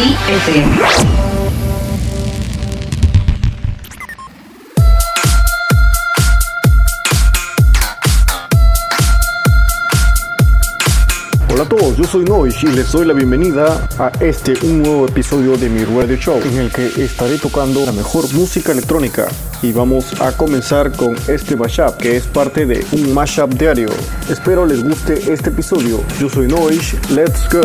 FM. Hola a todos, yo soy Noish y les doy la bienvenida a este un nuevo episodio de mi radio show en el que estaré tocando la mejor música electrónica y vamos a comenzar con este mashup que es parte de un mashup diario. Espero les guste este episodio. Yo soy Noish, let's go.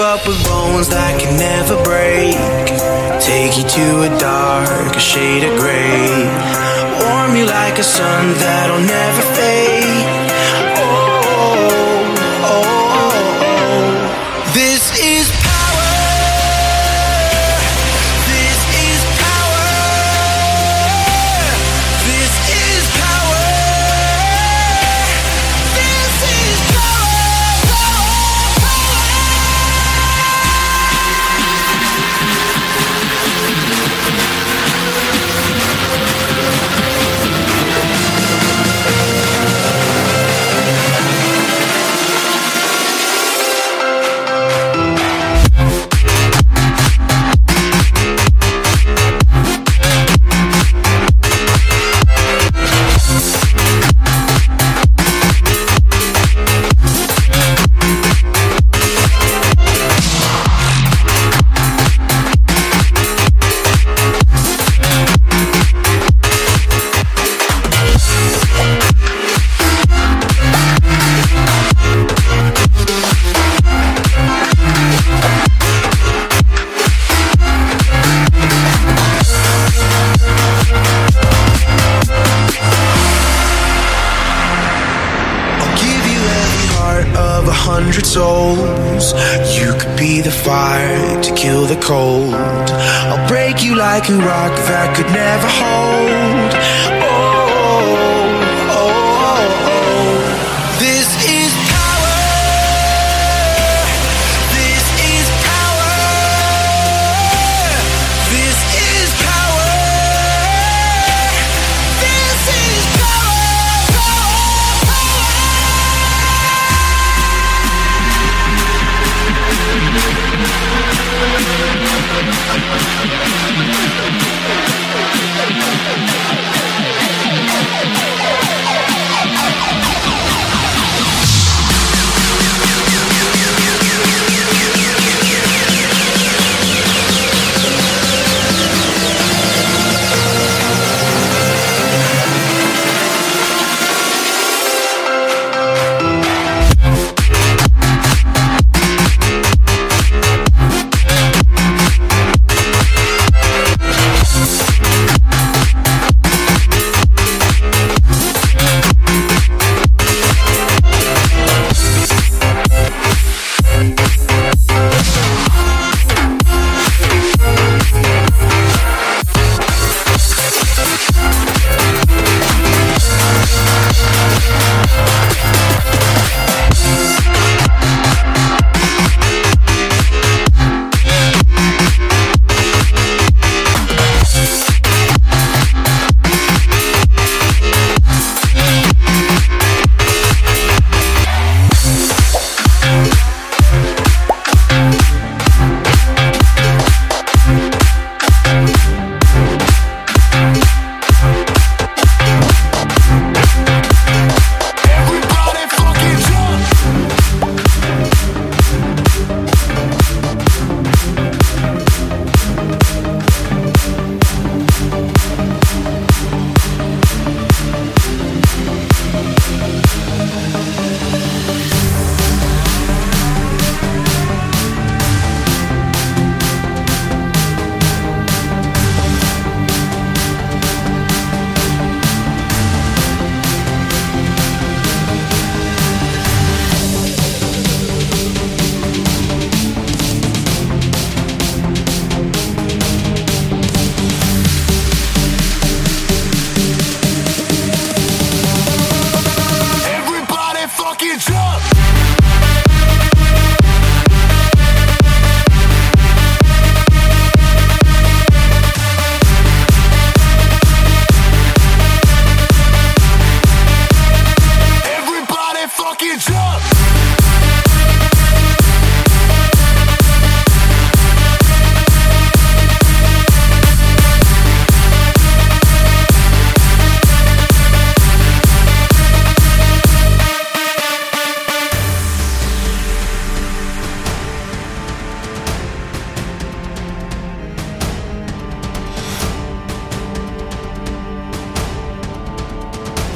Up with bones that can never break. Take you to a dark shade of gray. Warm you like a sun that'll never fade.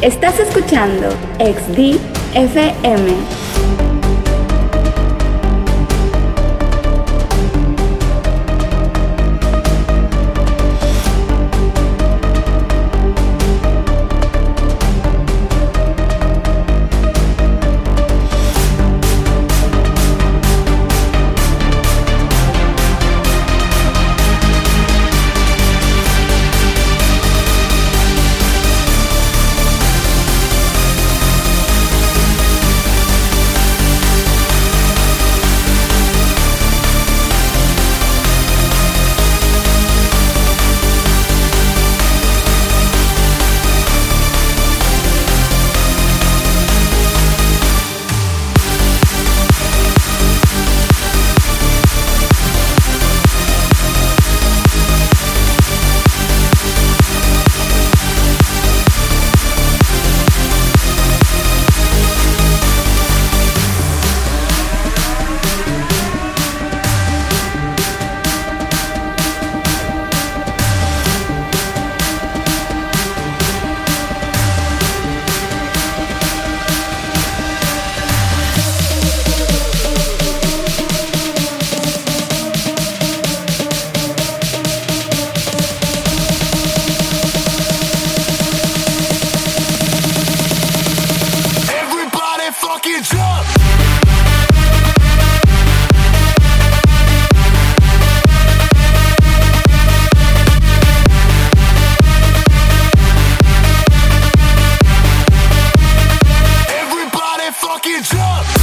Estás escuchando XD fucking drunk.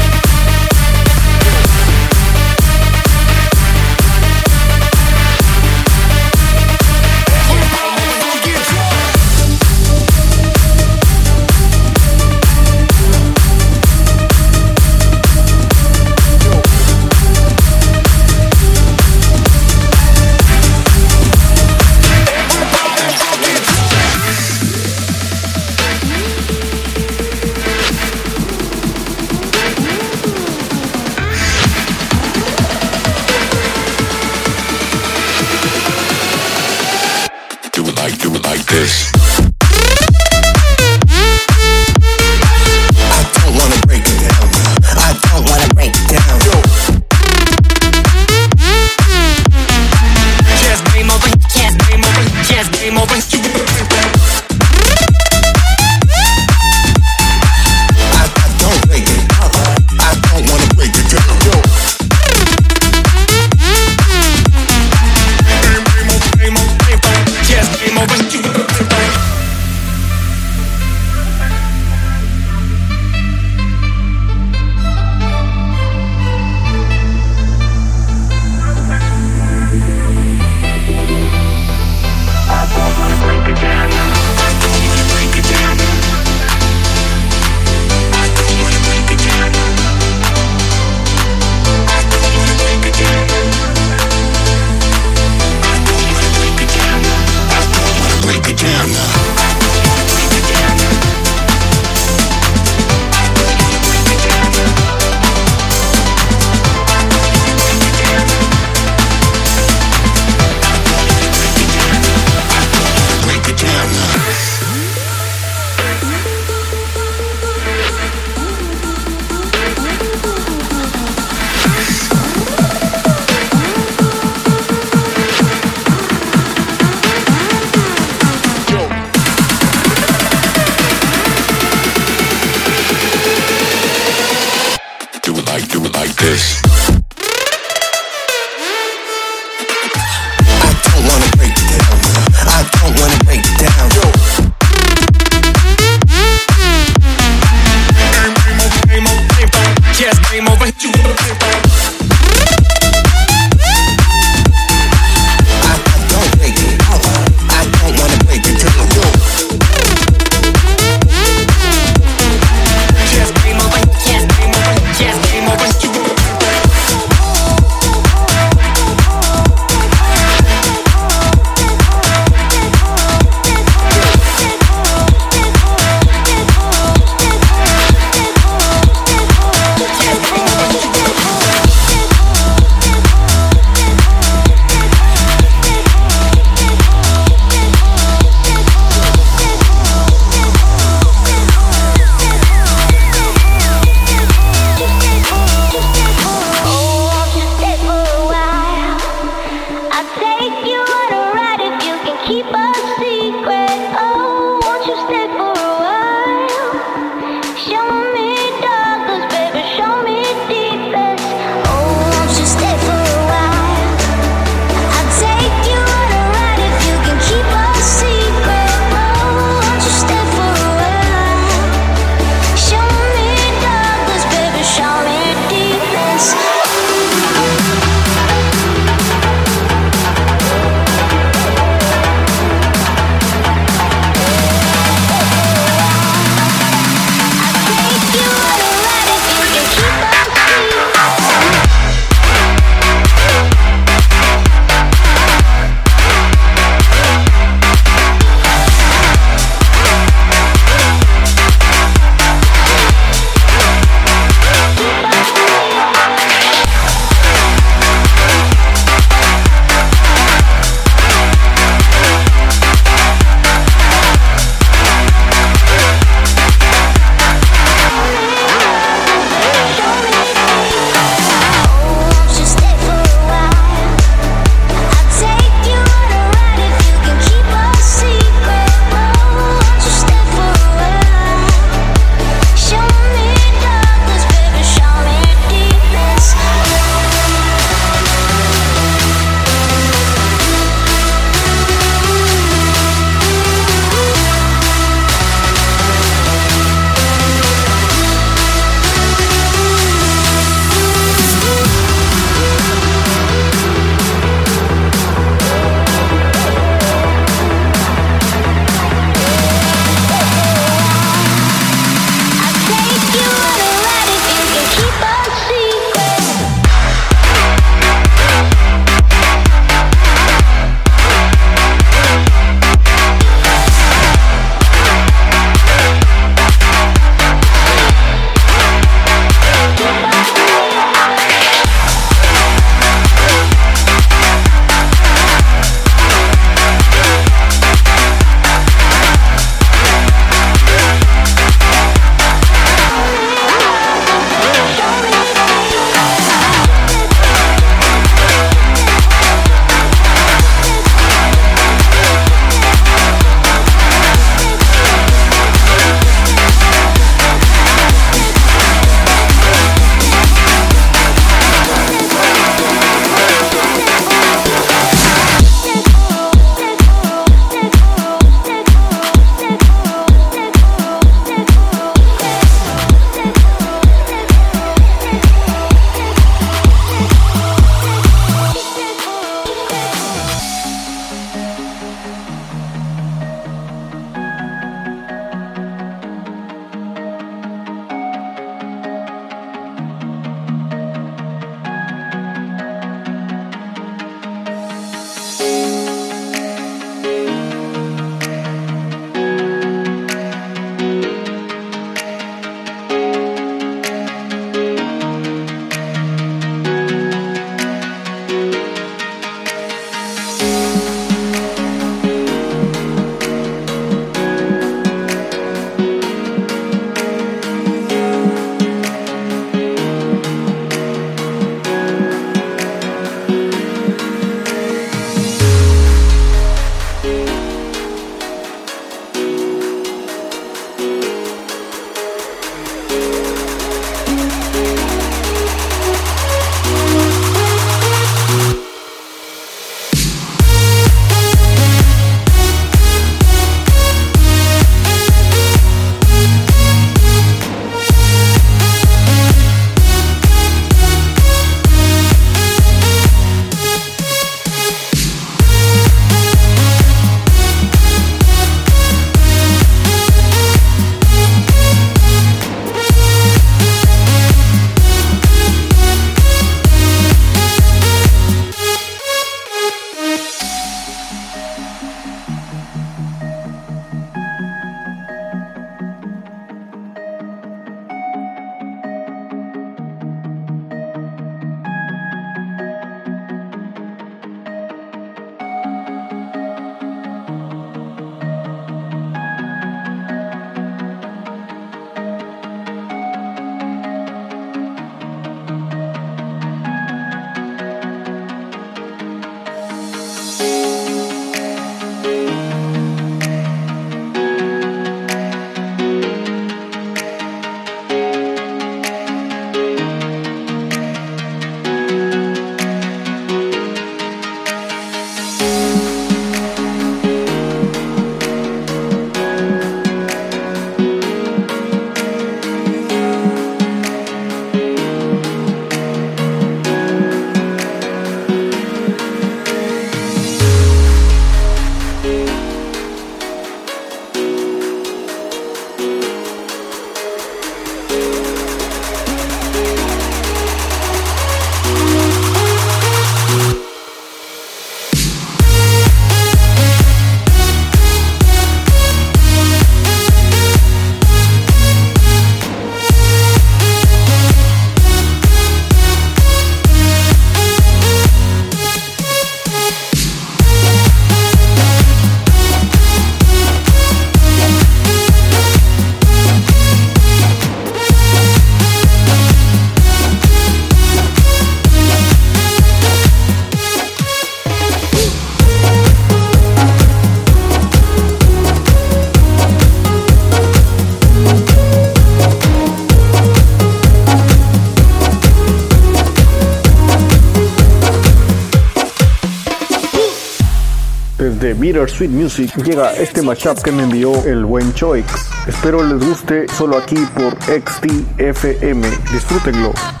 Music llega este matchup que me envió el buen Choix. Espero les guste solo aquí por XTFM. Disfrútenlo.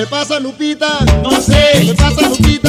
le pasa Lupita? No sé. ¿Qué le pasa Lupita?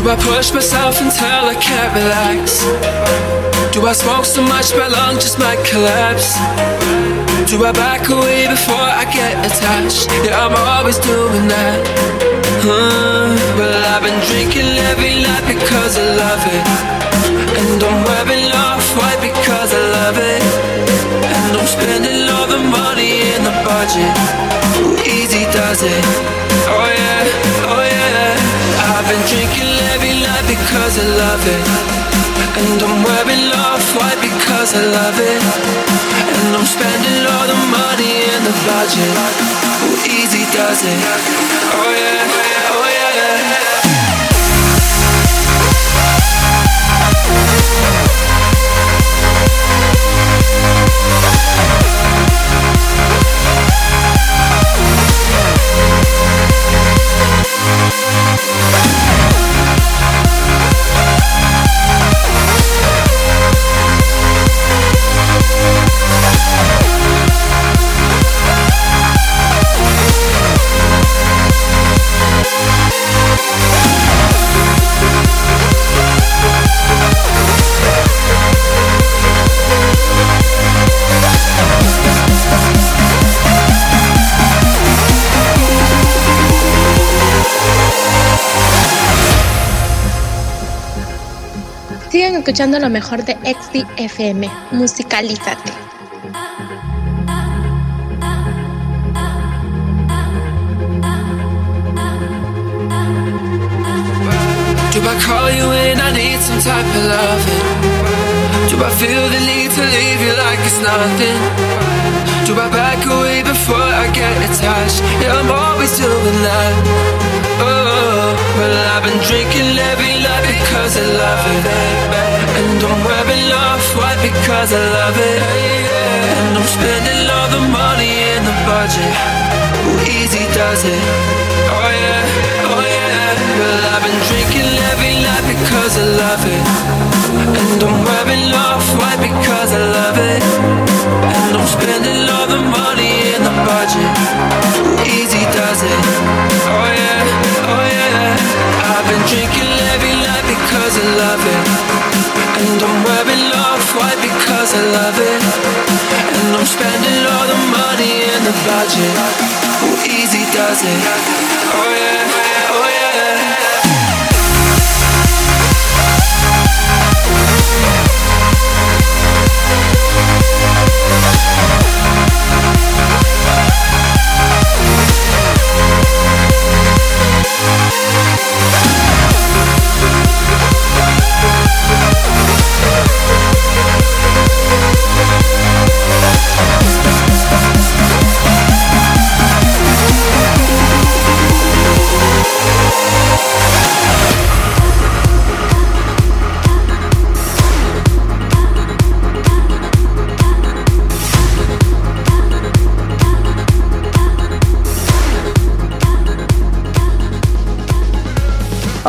Do I push myself until I can't relax? Do I smoke so much my lungs just might collapse? Do I back away before I get attached? Yeah, I'm always doing that. Uh, well, I've been drinking every night because I love it. And I'm wearing off white because I love it. And I'm spending all the money in the budget. Who easy does it. Oh yeah, oh yeah. I've been drinking because I love it. And I'm wearing off white because I love it. And I'm spending all the money in the budget. Who easy does it. Oh yeah, oh yeah. Escuchando lo mejor de XDFM. Musicalízate. Do I call you when I need some type of loving? Do I feel the need to leave you like it's nothing? Do I back away before I get attached? Yeah, I'm always doing that. Oh, well, I've been drinking night because I love it. And I'm wearing off white because I love it. And I'm spending all the money in the budget. Who easy does it? Oh yeah, oh yeah. Well, I've been drinking every night because I love it. And I'm wearing off white because I love it. And I'm spending all the money in the budget. Who easy does it? Oh yeah, oh yeah. I've been drinking I love it. And I'm wearing off white because I love it. And I'm spending all the money in the budget. Who easy does it? Oh yeah,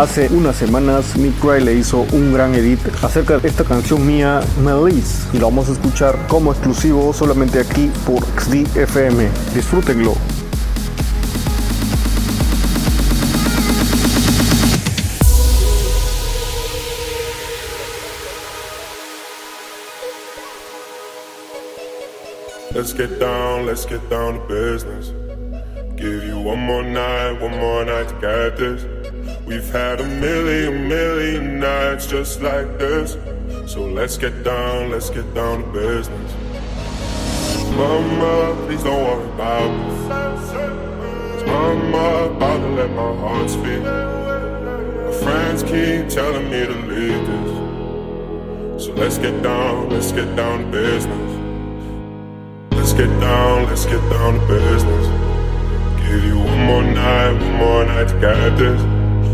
Hace unas semanas Nick Ray le hizo un gran edit acerca de esta canción mía Melise y lo vamos a escuchar como exclusivo solamente aquí por XDFM. Disfrútenlo. Let's get down, let's get down to business. Give you one more night, one more night to get this. We've had a million, million nights just like this. So let's get down, let's get down to business. Mama, please don't worry about me. Cause mama, about to let my heart speak. My friends keep telling me to leave this. So let's get down, let's get down to business. Let's get down, let's get down to business. Give you one more night, one more night to get this.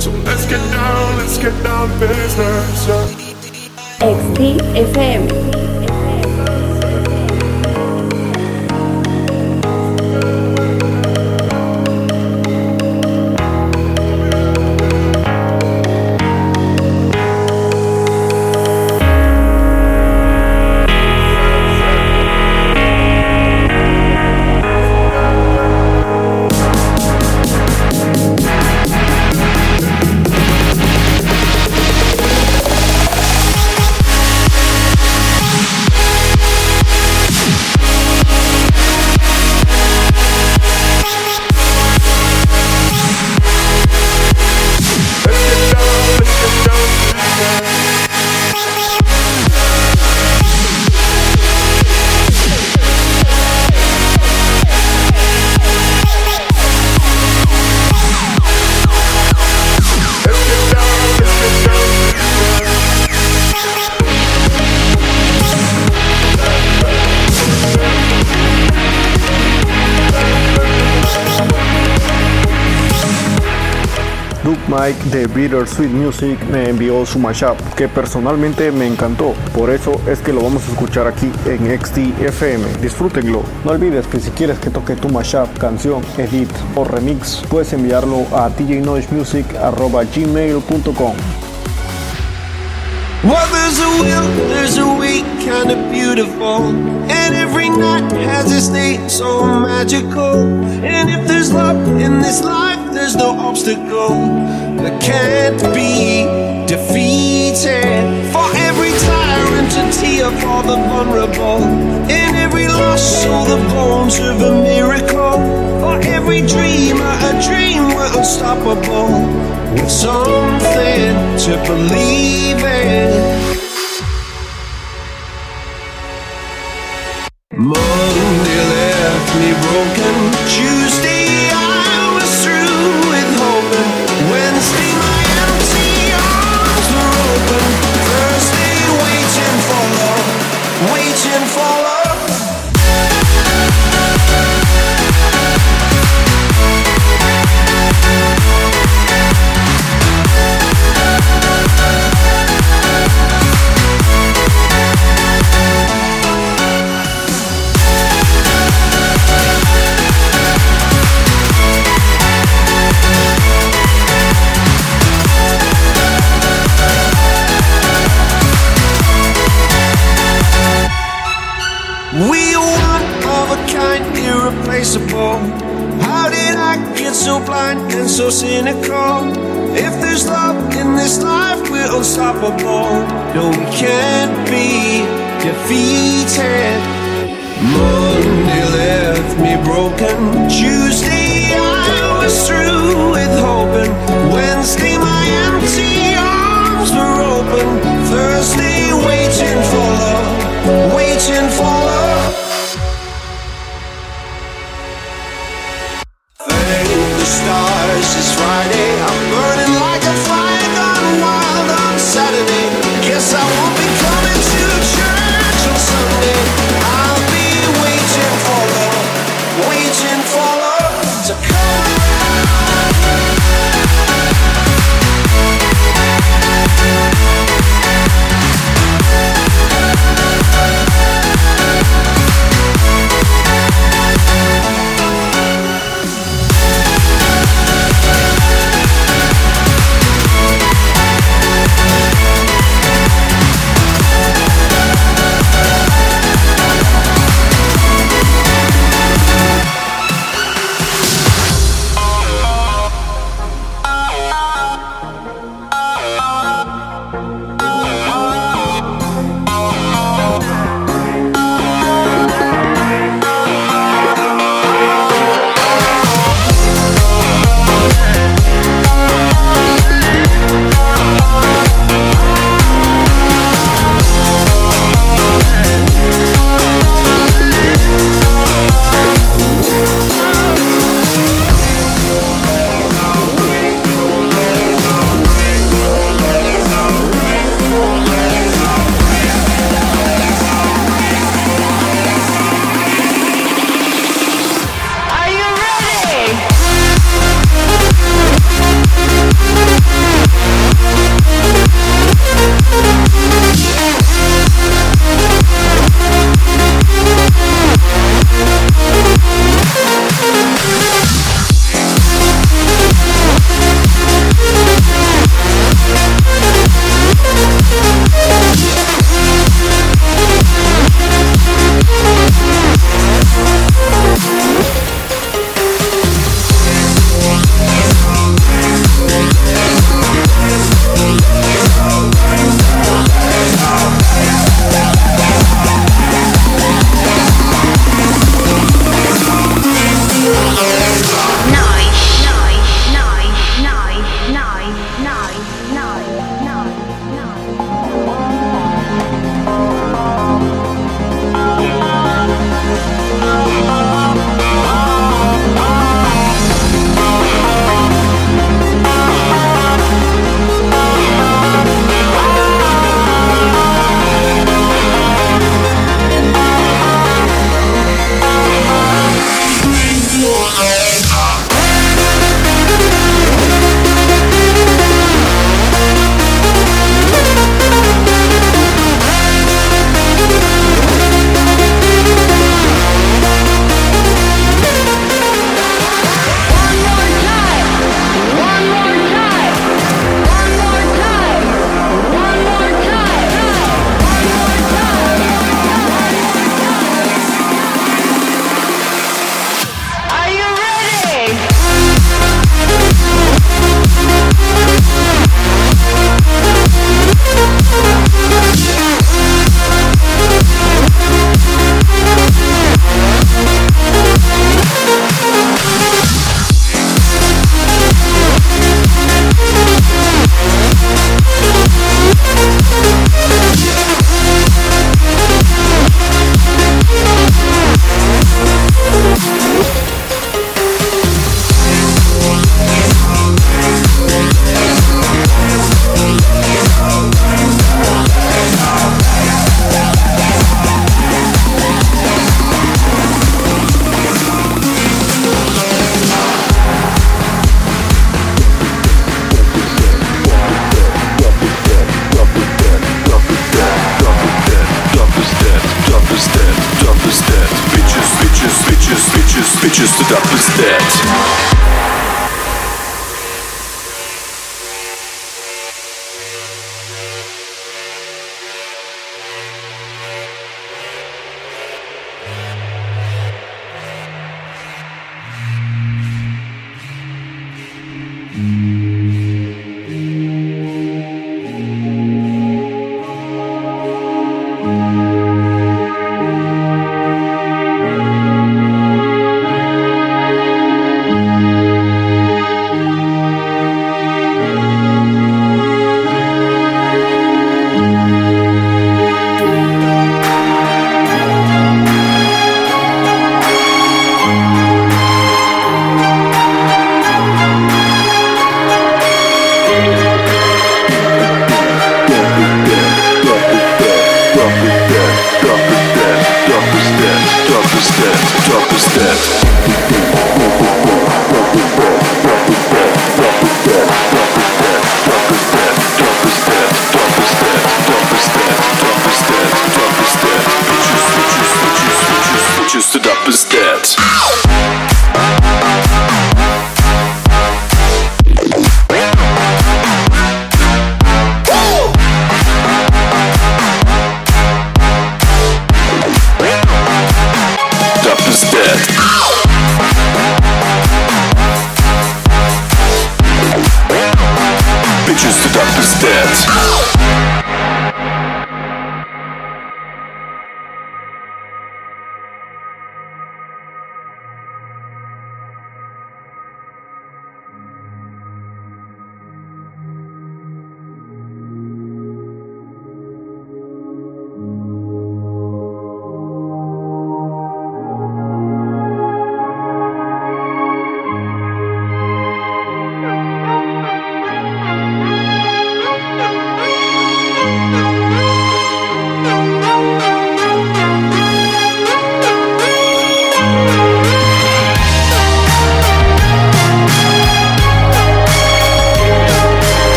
So let's get down, let's get down business. Yeah. XDFM. Mike de Bitter Sweet Music me envió su mashup que personalmente me encantó. Por eso es que lo vamos a escuchar aquí en XDFM. Disfrútenlo. No olvides que si quieres que toque tu mashup, canción, edit o remix, puedes enviarlo a djnoisemusic.gmail.com. There's a will, there's a kind of beautiful. And every night has so magical. And if there's in this life, there's no obstacle that can't be defeated. For every tyrant, a tear for the vulnerable. In every loss, so the bones of a miracle. For every dreamer, a dream we're unstoppable. With something to believe in. Monday left me broken. Tuesday open.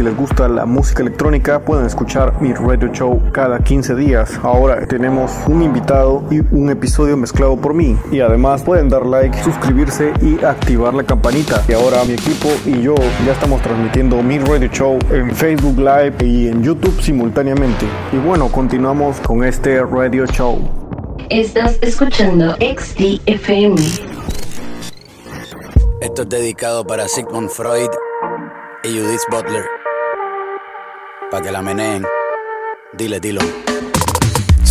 Si les gusta la música electrónica pueden escuchar mi radio show cada 15 días. Ahora tenemos un invitado y un episodio mezclado por mí. Y además pueden dar like, suscribirse y activar la campanita. Y ahora mi equipo y yo ya estamos transmitiendo mi radio show en Facebook Live y en YouTube simultáneamente. Y bueno, continuamos con este radio show. Estás escuchando XDFM. Esto es dedicado para Sigmund Freud y Judith Butler. Pa' que la meneen. Dile, dilo.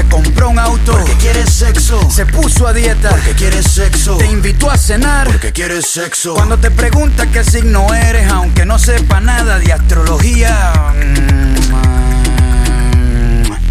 Se compró un auto porque quiere sexo. Se puso a dieta porque quiere sexo. Te invitó a cenar porque quiere sexo. Cuando te pregunta qué signo eres, aunque no sepa nada de astrología. mm,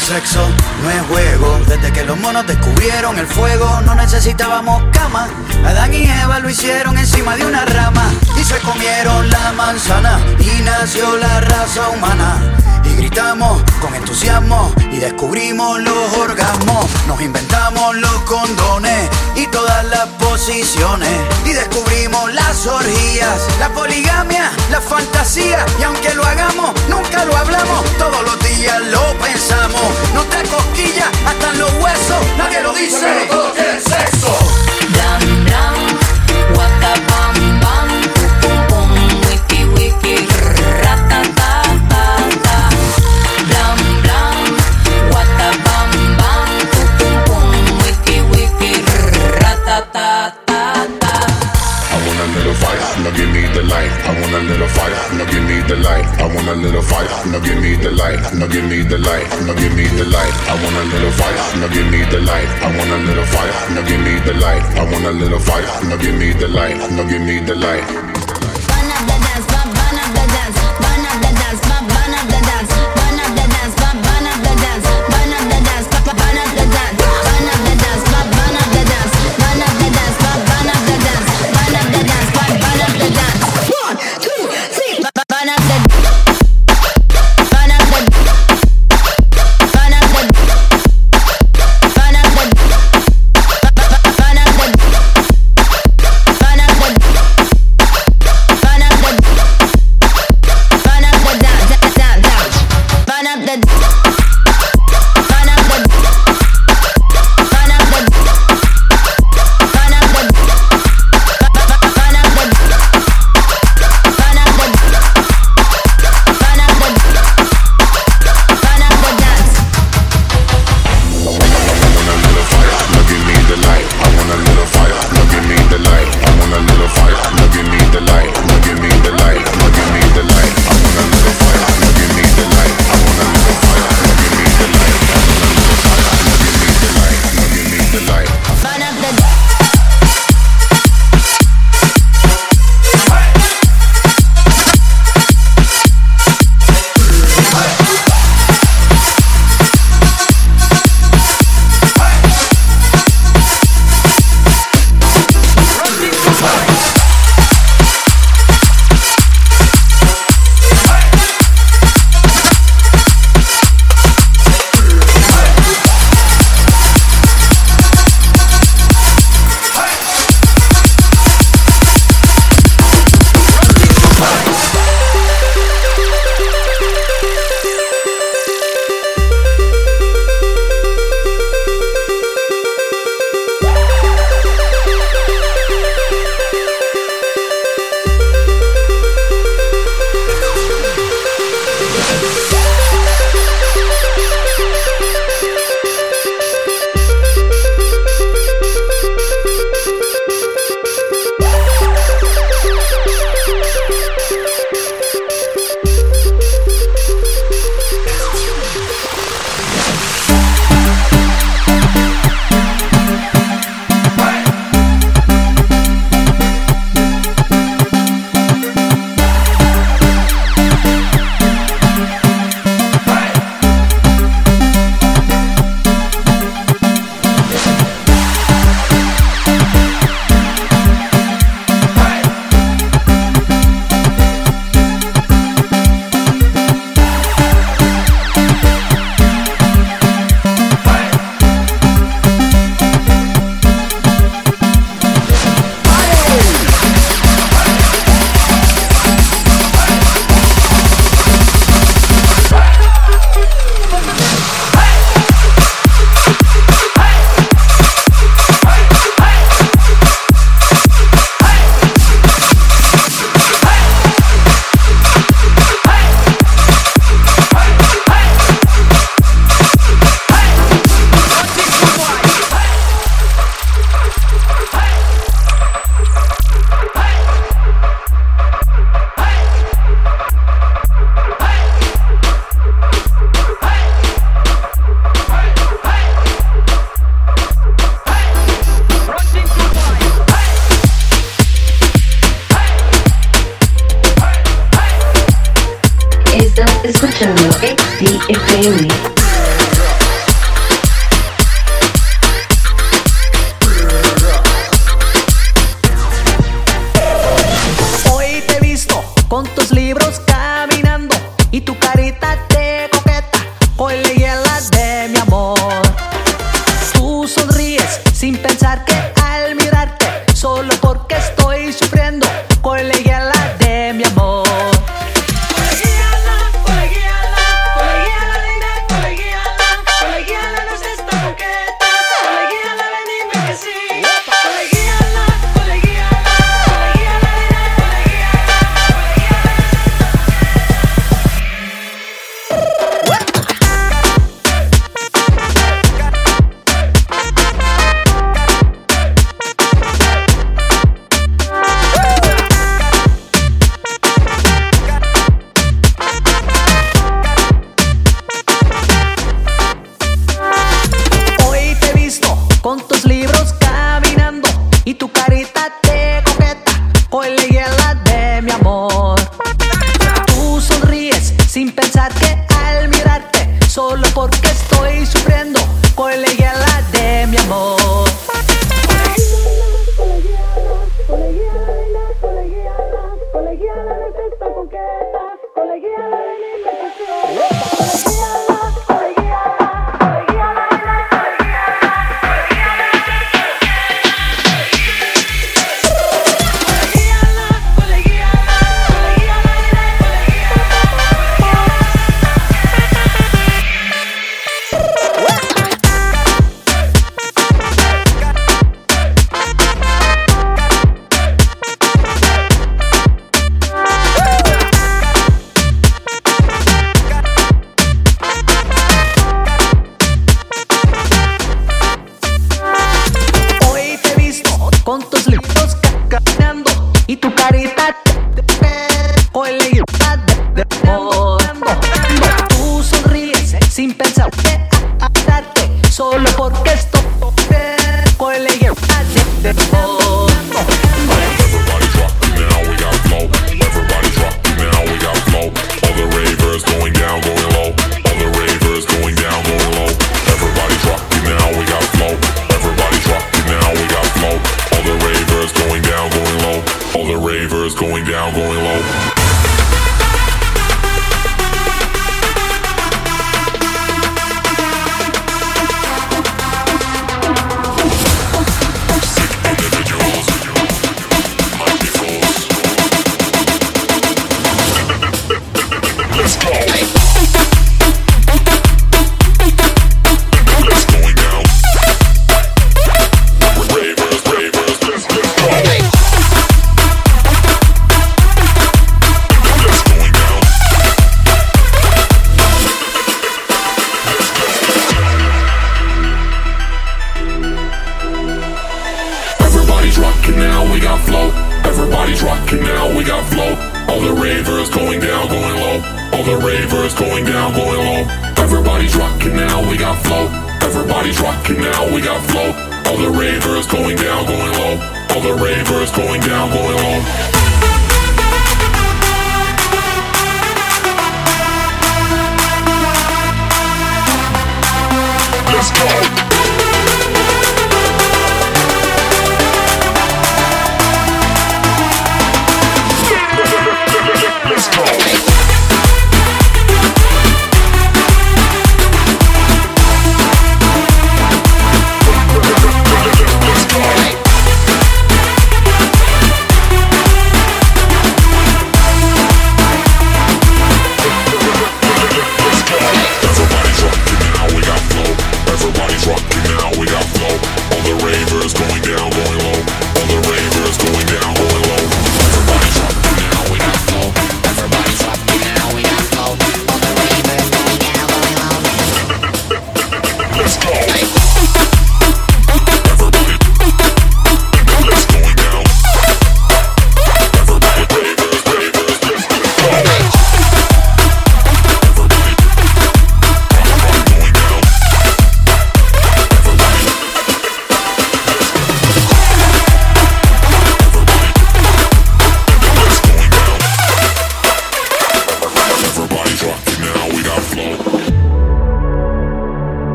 Sexo, no es juego. Desde que los monos descubrieron el fuego, no necesitábamos cama. Adán y Eva lo hicieron encima de una rama y se comieron la manzana y nació la raza humana. Y gritamos con entusiasmo y descubrimos los orgasmos. Nos inventamos los condones y todas las posiciones. Y descubrimos las orgías, la poligamia, la fantasía. Y aunque lo hagamos, nunca lo hablamos. Todos los días lo pensamos. No te cosquillas hasta en los huesos. Nadie lo dice, pero todos quieren sexo. Blam blam, give me the light. I want a little fire, now give me the light. I want a little fire, now give me the light. Now give me the light, now give me the light. I want a little fire, now give me the light. I want a little fire, now give me the light. I want a little fire, now give me the light. Now give me the light.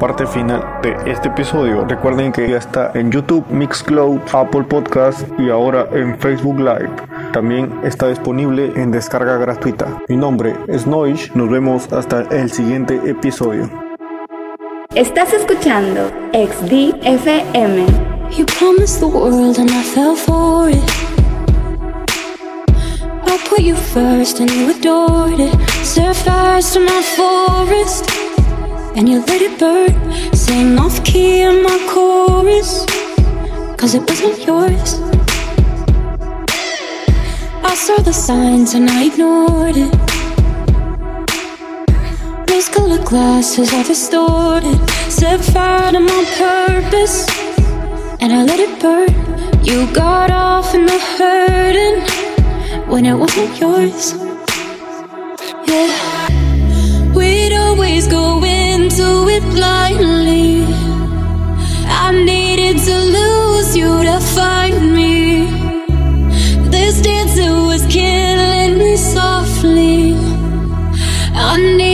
Parte final de este episodio. Recuerden que ya está en YouTube, Mixcloud, Apple Podcast y ahora en Facebook Live. También está disponible en descarga gratuita. Mi nombre es Noish. Nos vemos hasta el siguiente episodio. Estás escuchando XDFM. You promised the world and I fell for it. I put you first and you adored it. Set fires to my forest and you let it burn. Sing off key in my chorus, cause it wasn't yours. I saw the signs and I ignored it. Rose colored glasses are distorted. Set fire to my purpose, and I let it burn. You got off in the hurting when it wasn't yours. Yeah, we'd always go into it blindly. I needed to lose you to find me. This dancing was killing me softly. I need